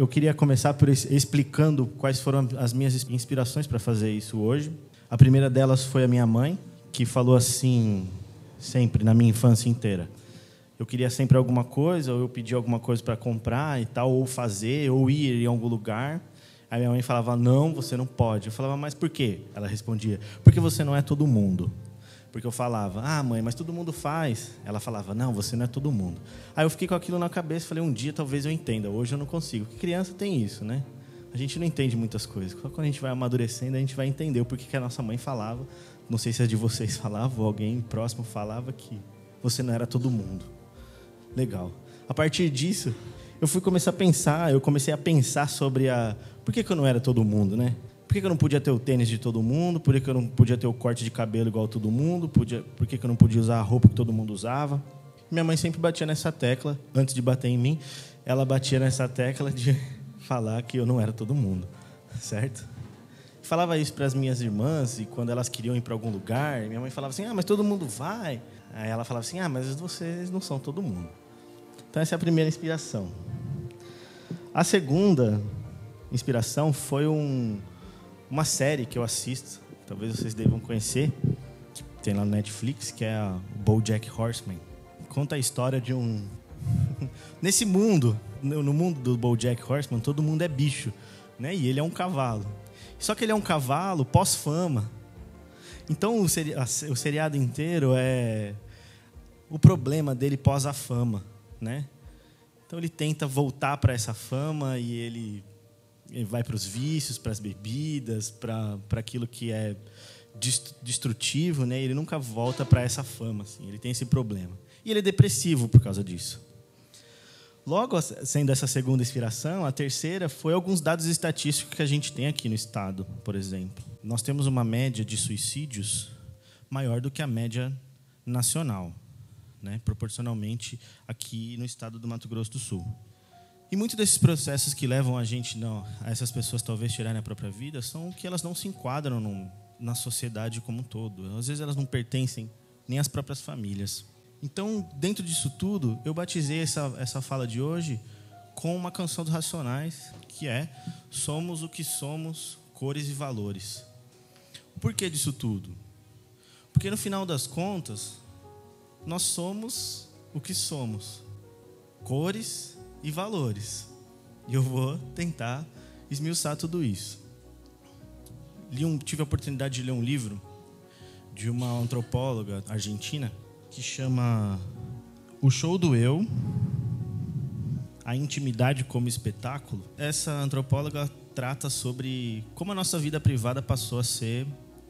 Eu queria começar por explicando quais foram as minhas inspirações para fazer isso hoje. A primeira delas foi a minha mãe, que falou assim sempre na minha infância inteira. Eu queria sempre alguma coisa, ou eu pedia alguma coisa para comprar e tal, ou fazer, ou ir em algum lugar. Aí minha mãe falava: "Não, você não pode". Eu falava: "Mas por quê?". Ela respondia: "Porque você não é todo mundo". Porque eu falava, ah, mãe, mas todo mundo faz. Ela falava, não, você não é todo mundo. Aí eu fiquei com aquilo na cabeça, falei, um dia talvez eu entenda, hoje eu não consigo. Porque criança tem isso, né? A gente não entende muitas coisas. Só quando a gente vai amadurecendo, a gente vai entender o porquê que a nossa mãe falava. Não sei se é de vocês falava ou alguém próximo falava que você não era todo mundo. Legal. A partir disso, eu fui começar a pensar, eu comecei a pensar sobre a. Por que, que eu não era todo mundo, né? Por que, eu não podia ter o tênis de todo mundo? Por que, eu não podia ter o corte de cabelo igual todo mundo? Podia... Por que, que eu não podia usar a roupa que todo mundo usava? Minha mãe sempre batia nessa tecla, antes de bater em mim, ela batia nessa tecla de falar que eu não era todo mundo, certo? Falava isso para as minhas irmãs e quando elas queriam ir para algum lugar, minha mãe falava assim: "Ah, mas todo mundo vai". Aí ela falava assim: "Ah, mas vocês não são todo mundo". Então essa é a primeira inspiração. A segunda inspiração foi um uma série que eu assisto, talvez vocês devam conhecer, que tem lá no Netflix, que é a BoJack Horseman. Conta a história de um nesse mundo, no mundo do BoJack Horseman, todo mundo é bicho, né? E ele é um cavalo. Só que ele é um cavalo pós-fama. Então o, seri o seriado inteiro é o problema dele pós a fama, né? Então ele tenta voltar para essa fama e ele ele vai para os vícios, para as bebidas, para aquilo que é destrutivo, né? Ele nunca volta para essa fama, assim. Ele tem esse problema. E ele é depressivo por causa disso. Logo, sendo essa segunda inspiração, a terceira foi alguns dados estatísticos que a gente tem aqui no estado, por exemplo. Nós temos uma média de suicídios maior do que a média nacional, né? proporcionalmente aqui no estado do Mato Grosso do Sul. E muitos desses processos que levam a gente, não, a essas pessoas talvez tirarem a própria vida, são que elas não se enquadram no, na sociedade como um todo. Às vezes elas não pertencem nem às próprias famílias. Então, dentro disso tudo, eu batizei essa, essa fala de hoje com uma canção dos Racionais, que é Somos o que somos, cores e valores. Por que disso tudo? Porque no final das contas, nós somos o que somos. Cores e valores. E eu vou tentar esmiuçar tudo isso. Um, tive a oportunidade de ler um livro de uma antropóloga argentina que chama O Show do Eu, a intimidade como espetáculo. Essa antropóloga trata sobre como a nossa vida privada passou a ser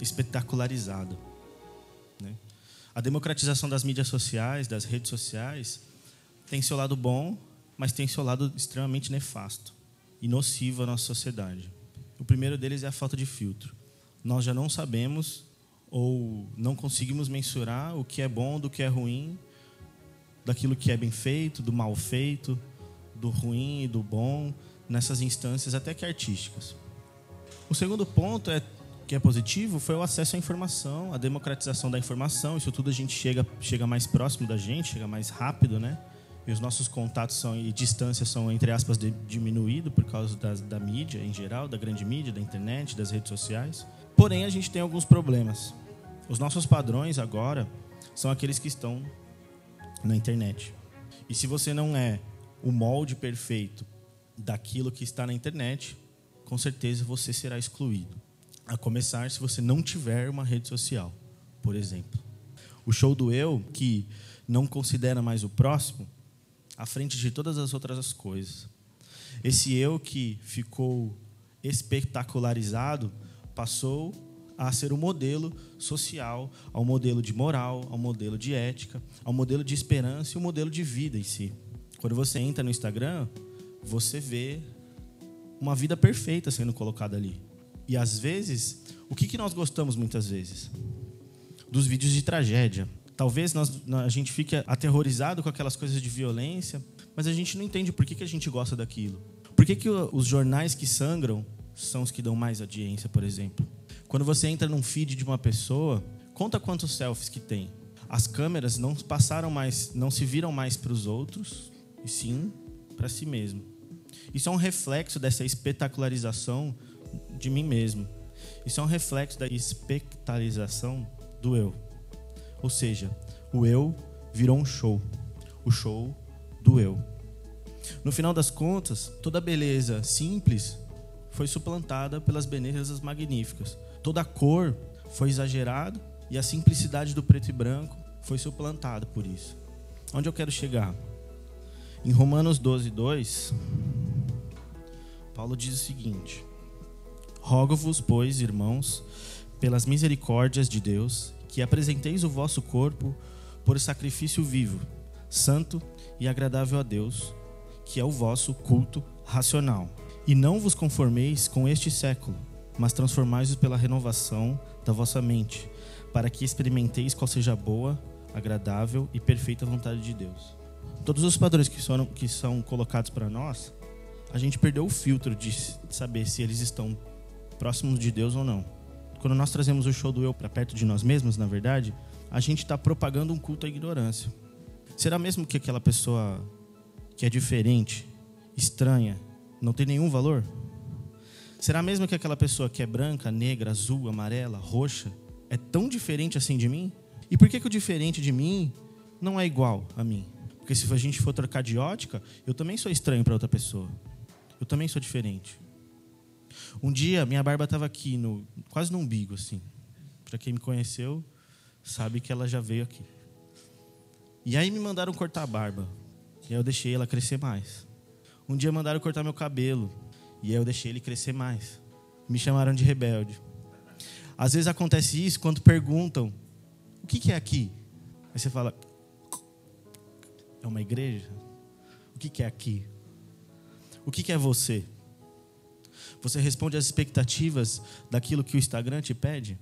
espetacularizada. Né? A democratização das mídias sociais, das redes sociais, tem seu lado bom, mas tem seu lado extremamente nefasto e nocivo à nossa sociedade. O primeiro deles é a falta de filtro. Nós já não sabemos ou não conseguimos mensurar o que é bom do que é ruim, daquilo que é bem feito, do mal feito, do ruim e do bom, nessas instâncias até que artísticas. O segundo ponto é que é positivo foi o acesso à informação, a democratização da informação. Isso tudo a gente chega chega mais próximo da gente, chega mais rápido, né? E os nossos contatos são, e distâncias são, entre aspas, de, diminuído por causa da, da mídia em geral, da grande mídia, da internet, das redes sociais. Porém, a gente tem alguns problemas. Os nossos padrões agora são aqueles que estão na internet. E se você não é o molde perfeito daquilo que está na internet, com certeza você será excluído. A começar se você não tiver uma rede social, por exemplo. O show do eu, que não considera mais o próximo, à frente de todas as outras coisas. Esse eu que ficou espetacularizado passou a ser um modelo social, ao modelo de moral, ao modelo de ética, ao modelo de esperança e um modelo de vida em si. Quando você entra no Instagram, você vê uma vida perfeita sendo colocada ali. E às vezes, o que nós gostamos muitas vezes? Dos vídeos de tragédia. Talvez nós, a gente fique aterrorizado com aquelas coisas de violência, mas a gente não entende por que, que a gente gosta daquilo. Por que, que os jornais que sangram são os que dão mais audiência, por exemplo? Quando você entra num feed de uma pessoa, conta quantos selfies que tem. As câmeras não passaram mais, não se viram mais para os outros, e sim para si mesmo. Isso é um reflexo dessa espetacularização de mim mesmo. Isso é um reflexo da espectralização do eu. Ou seja, o eu virou um show. O show do eu. No final das contas, toda beleza simples foi suplantada pelas belezas magníficas. Toda cor foi exagerada e a simplicidade do preto e branco foi suplantada por isso. Onde eu quero chegar? Em Romanos 12, 2, Paulo diz o seguinte: Rogo-vos, pois, irmãos, pelas misericórdias de Deus, que apresenteis o vosso corpo por sacrifício vivo, santo e agradável a Deus, que é o vosso culto racional. E não vos conformeis com este século, mas transformai-vos pela renovação da vossa mente, para que experimenteis qual seja a boa, agradável e perfeita vontade de Deus. Todos os padrões que, que são colocados para nós, a gente perdeu o filtro de saber se eles estão próximos de Deus ou não. Quando nós trazemos o show do eu para perto de nós mesmos, na verdade, a gente está propagando um culto à ignorância. Será mesmo que aquela pessoa que é diferente, estranha, não tem nenhum valor? Será mesmo que aquela pessoa que é branca, negra, azul, amarela, roxa, é tão diferente assim de mim? E por que, que o diferente de mim não é igual a mim? Porque se a gente for trocar de ótica, eu também sou estranho para outra pessoa. Eu também sou diferente. Um dia, minha barba estava aqui, no, quase no umbigo, assim. Para quem me conheceu, sabe que ela já veio aqui. E aí me mandaram cortar a barba. E aí eu deixei ela crescer mais. Um dia mandaram cortar meu cabelo. E aí eu deixei ele crescer mais. Me chamaram de rebelde. Às vezes acontece isso quando perguntam: o que, que é aqui? Aí você fala: é uma igreja? O que, que é aqui? O que, que é você? Você responde às expectativas daquilo que o Instagram te pede?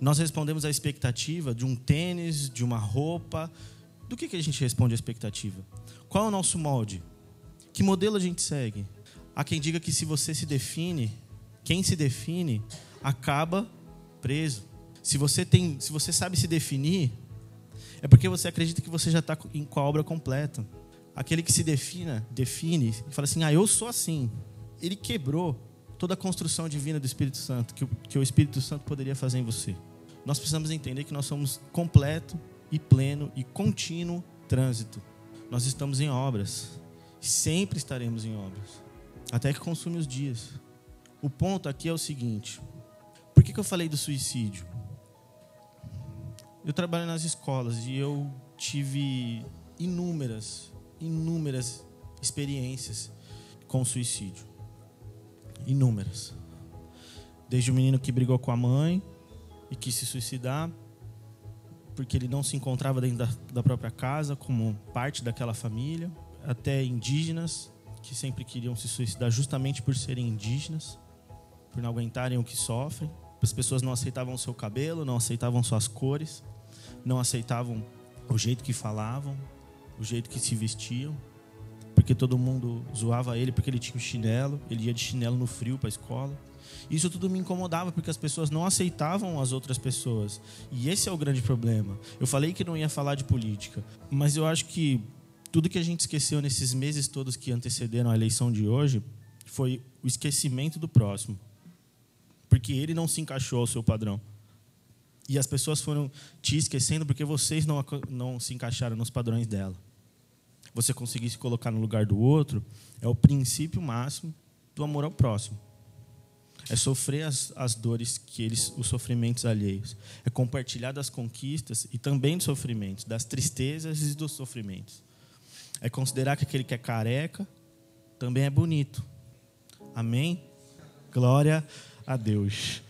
Nós respondemos à expectativa de um tênis, de uma roupa. Do que, que a gente responde à expectativa? Qual é o nosso molde? Que modelo a gente segue? Há quem diga que se você se define, quem se define acaba preso. Se você tem, se você sabe se definir, é porque você acredita que você já está com a obra completa. Aquele que se defina, define e fala assim: "Ah, eu sou assim". Ele quebrou toda a construção divina do Espírito Santo que o, que o Espírito Santo poderia fazer em você. Nós precisamos entender que nós somos completo e pleno e contínuo trânsito. Nós estamos em obras. Sempre estaremos em obras. Até que consume os dias. O ponto aqui é o seguinte: por que, que eu falei do suicídio? Eu trabalho nas escolas e eu tive inúmeras, inúmeras experiências com suicídio. Inúmeras. Desde o menino que brigou com a mãe e quis se suicidar, porque ele não se encontrava dentro da, da própria casa como parte daquela família, até indígenas que sempre queriam se suicidar justamente por serem indígenas, por não aguentarem o que sofrem. As pessoas não aceitavam o seu cabelo, não aceitavam suas cores, não aceitavam o jeito que falavam, o jeito que se vestiam, porque todo mundo zoava ele porque ele tinha chinelo, ele ia de chinelo no frio para a escola. Isso tudo me incomodava porque as pessoas não aceitavam as outras pessoas. E esse é o grande problema. Eu falei que não ia falar de política, mas eu acho que tudo que a gente esqueceu nesses meses todos que antecederam a eleição de hoje foi o esquecimento do próximo. Porque ele não se encaixou ao seu padrão. E as pessoas foram te esquecendo porque vocês não, não se encaixaram nos padrões dela. Você conseguir se colocar no lugar do outro é o princípio máximo do amor ao próximo. É sofrer as, as dores que eles, os sofrimentos alheios. É compartilhar das conquistas e também dos sofrimentos, das tristezas e dos sofrimentos é considerar que aquele que é careca também é bonito. Amém? Glória a Deus.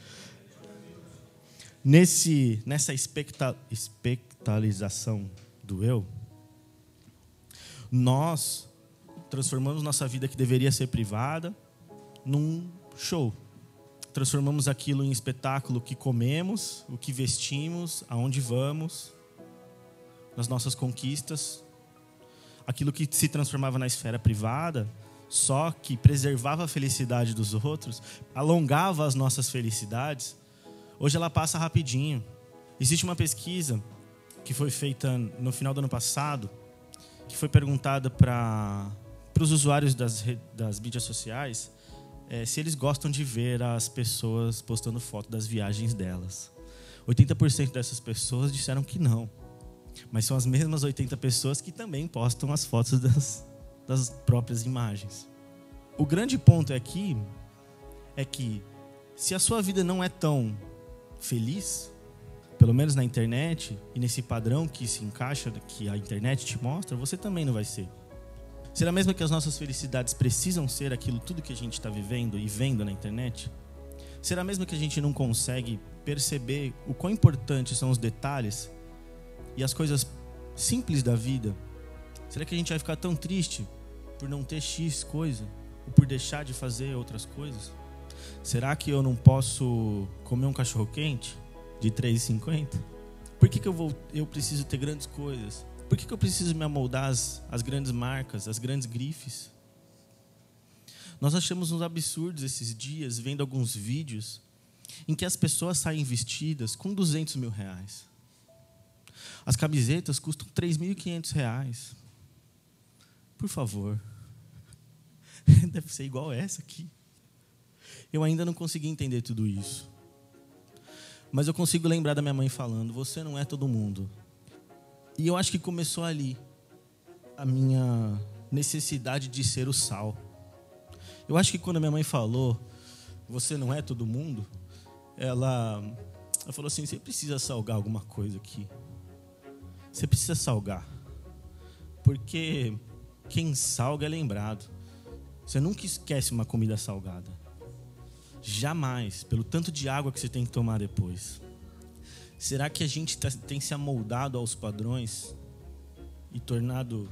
Nesse, nessa expecta, expectalização do eu, nós transformamos nossa vida que deveria ser privada num show. Transformamos aquilo em espetáculo que comemos, o que vestimos, aonde vamos, nas nossas conquistas, aquilo que se transformava na esfera privada, só que preservava a felicidade dos outros, alongava as nossas felicidades, hoje ela passa rapidinho. Existe uma pesquisa que foi feita no final do ano passado, que foi perguntada para os usuários das, das mídias sociais é, se eles gostam de ver as pessoas postando foto das viagens delas. 80% dessas pessoas disseram que não. Mas são as mesmas 80 pessoas que também postam as fotos das, das próprias imagens. O grande ponto aqui é que se a sua vida não é tão feliz, pelo menos na internet e nesse padrão que se encaixa que a internet te mostra, você também não vai ser. Será mesmo que as nossas felicidades precisam ser aquilo tudo que a gente está vivendo e vendo na internet? Será mesmo que a gente não consegue perceber o quão importantes são os detalhes e as coisas simples da vida? Será que a gente vai ficar tão triste por não ter X coisa ou por deixar de fazer outras coisas? Será que eu não posso comer um cachorro quente de 3,50? Por que, que eu, vou, eu preciso ter grandes coisas? Por que, que eu preciso me amoldar às, às grandes marcas, às grandes grifes? Nós achamos uns absurdos esses dias, vendo alguns vídeos em que as pessoas saem vestidas com 200 mil reais. As camisetas custam 3.500 reais. Por favor. Deve ser igual essa aqui. Eu ainda não consegui entender tudo isso. Mas eu consigo lembrar da minha mãe falando: Você não é todo mundo. E eu acho que começou ali a minha necessidade de ser o sal. Eu acho que quando a minha mãe falou, você não é todo mundo, ela, ela falou assim: você precisa salgar alguma coisa aqui. Você precisa salgar. Porque quem salga é lembrado. Você nunca esquece uma comida salgada. Jamais, pelo tanto de água que você tem que tomar depois. Será que a gente tá, tem se amoldado aos padrões e tornado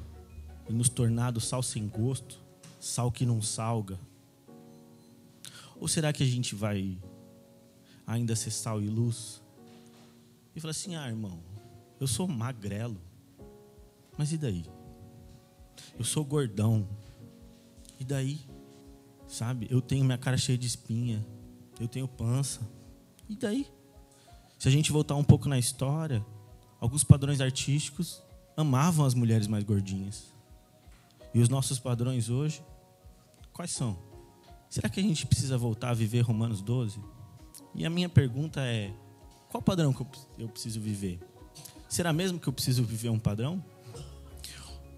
e nos tornado sal sem gosto, sal que não salga? Ou será que a gente vai ainda ser sal e luz? E falar assim: "Ah, irmão, eu sou magrelo. Mas e daí? Eu sou gordão. E daí? Sabe? Eu tenho minha cara cheia de espinha. Eu tenho pança. E daí? Se a gente voltar um pouco na história, alguns padrões artísticos amavam as mulheres mais gordinhas. E os nossos padrões hoje, quais são? Será que a gente precisa voltar a viver Romanos 12? E a minha pergunta é: qual padrão que eu preciso viver? Será mesmo que eu preciso viver um padrão?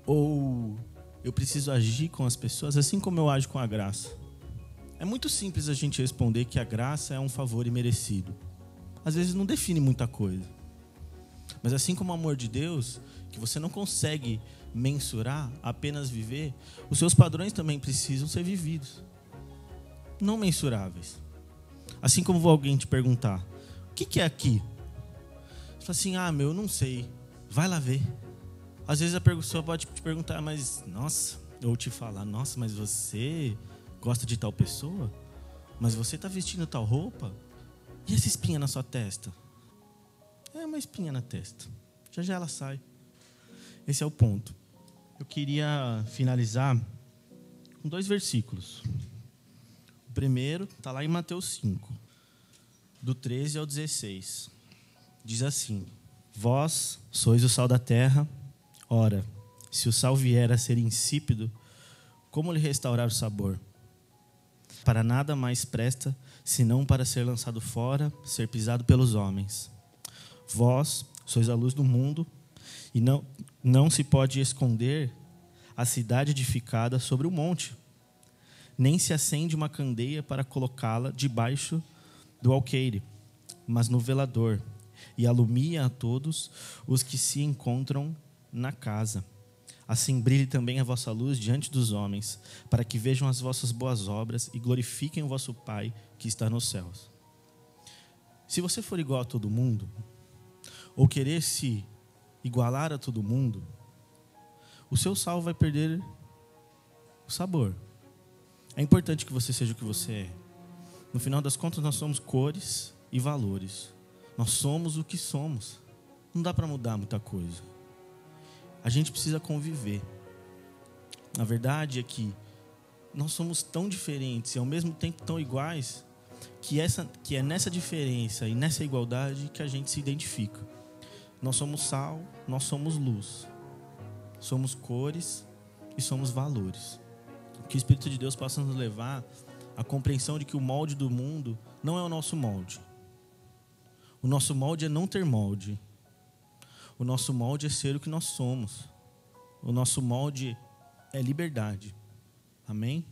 Ou eu preciso agir com as pessoas assim como eu ajo com a graça? É muito simples a gente responder que a graça é um favor imerecido às vezes não define muita coisa. Mas assim como o amor de Deus, que você não consegue mensurar, apenas viver, os seus padrões também precisam ser vividos. Não mensuráveis. Assim como alguém te perguntar: o que, é aqui? Você fala assim: ah, meu, eu não sei. Vai lá ver. Às vezes a pessoa pode te perguntar, mas nossa, ou te falar: nossa, mas você gosta de tal pessoa? Mas você está vestindo tal roupa? E essa espinha na sua testa? É uma espinha na testa. Já já ela sai. Esse é o ponto. Eu queria finalizar com dois versículos. O primeiro está lá em Mateus 5, do 13 ao 16. Diz assim: Vós sois o sal da terra. Ora, se o sal vier a ser insípido, como lhe restaurar o sabor? Para nada mais presta senão para ser lançado fora, ser pisado pelos homens. Vós sois a luz do mundo, e não, não se pode esconder a cidade edificada sobre o monte, nem se acende uma candeia para colocá-la debaixo do alqueire, mas no velador, e alumia a todos os que se encontram na casa. Assim brilhe também a vossa luz diante dos homens, para que vejam as vossas boas obras e glorifiquem o vosso Pai que está nos céus. Se você for igual a todo mundo, ou querer se igualar a todo mundo, o seu sal vai perder o sabor. É importante que você seja o que você é. No final das contas, nós somos cores e valores. Nós somos o que somos. Não dá para mudar muita coisa. A gente precisa conviver. A verdade é que nós somos tão diferentes e ao mesmo tempo tão iguais que essa que é nessa diferença e nessa igualdade que a gente se identifica. Nós somos sal, nós somos luz. Somos cores e somos valores. Que o Espírito de Deus possa nos levar à compreensão de que o molde do mundo não é o nosso molde. O nosso molde é não ter molde. O nosso molde é ser o que nós somos. O nosso molde é liberdade. Amém?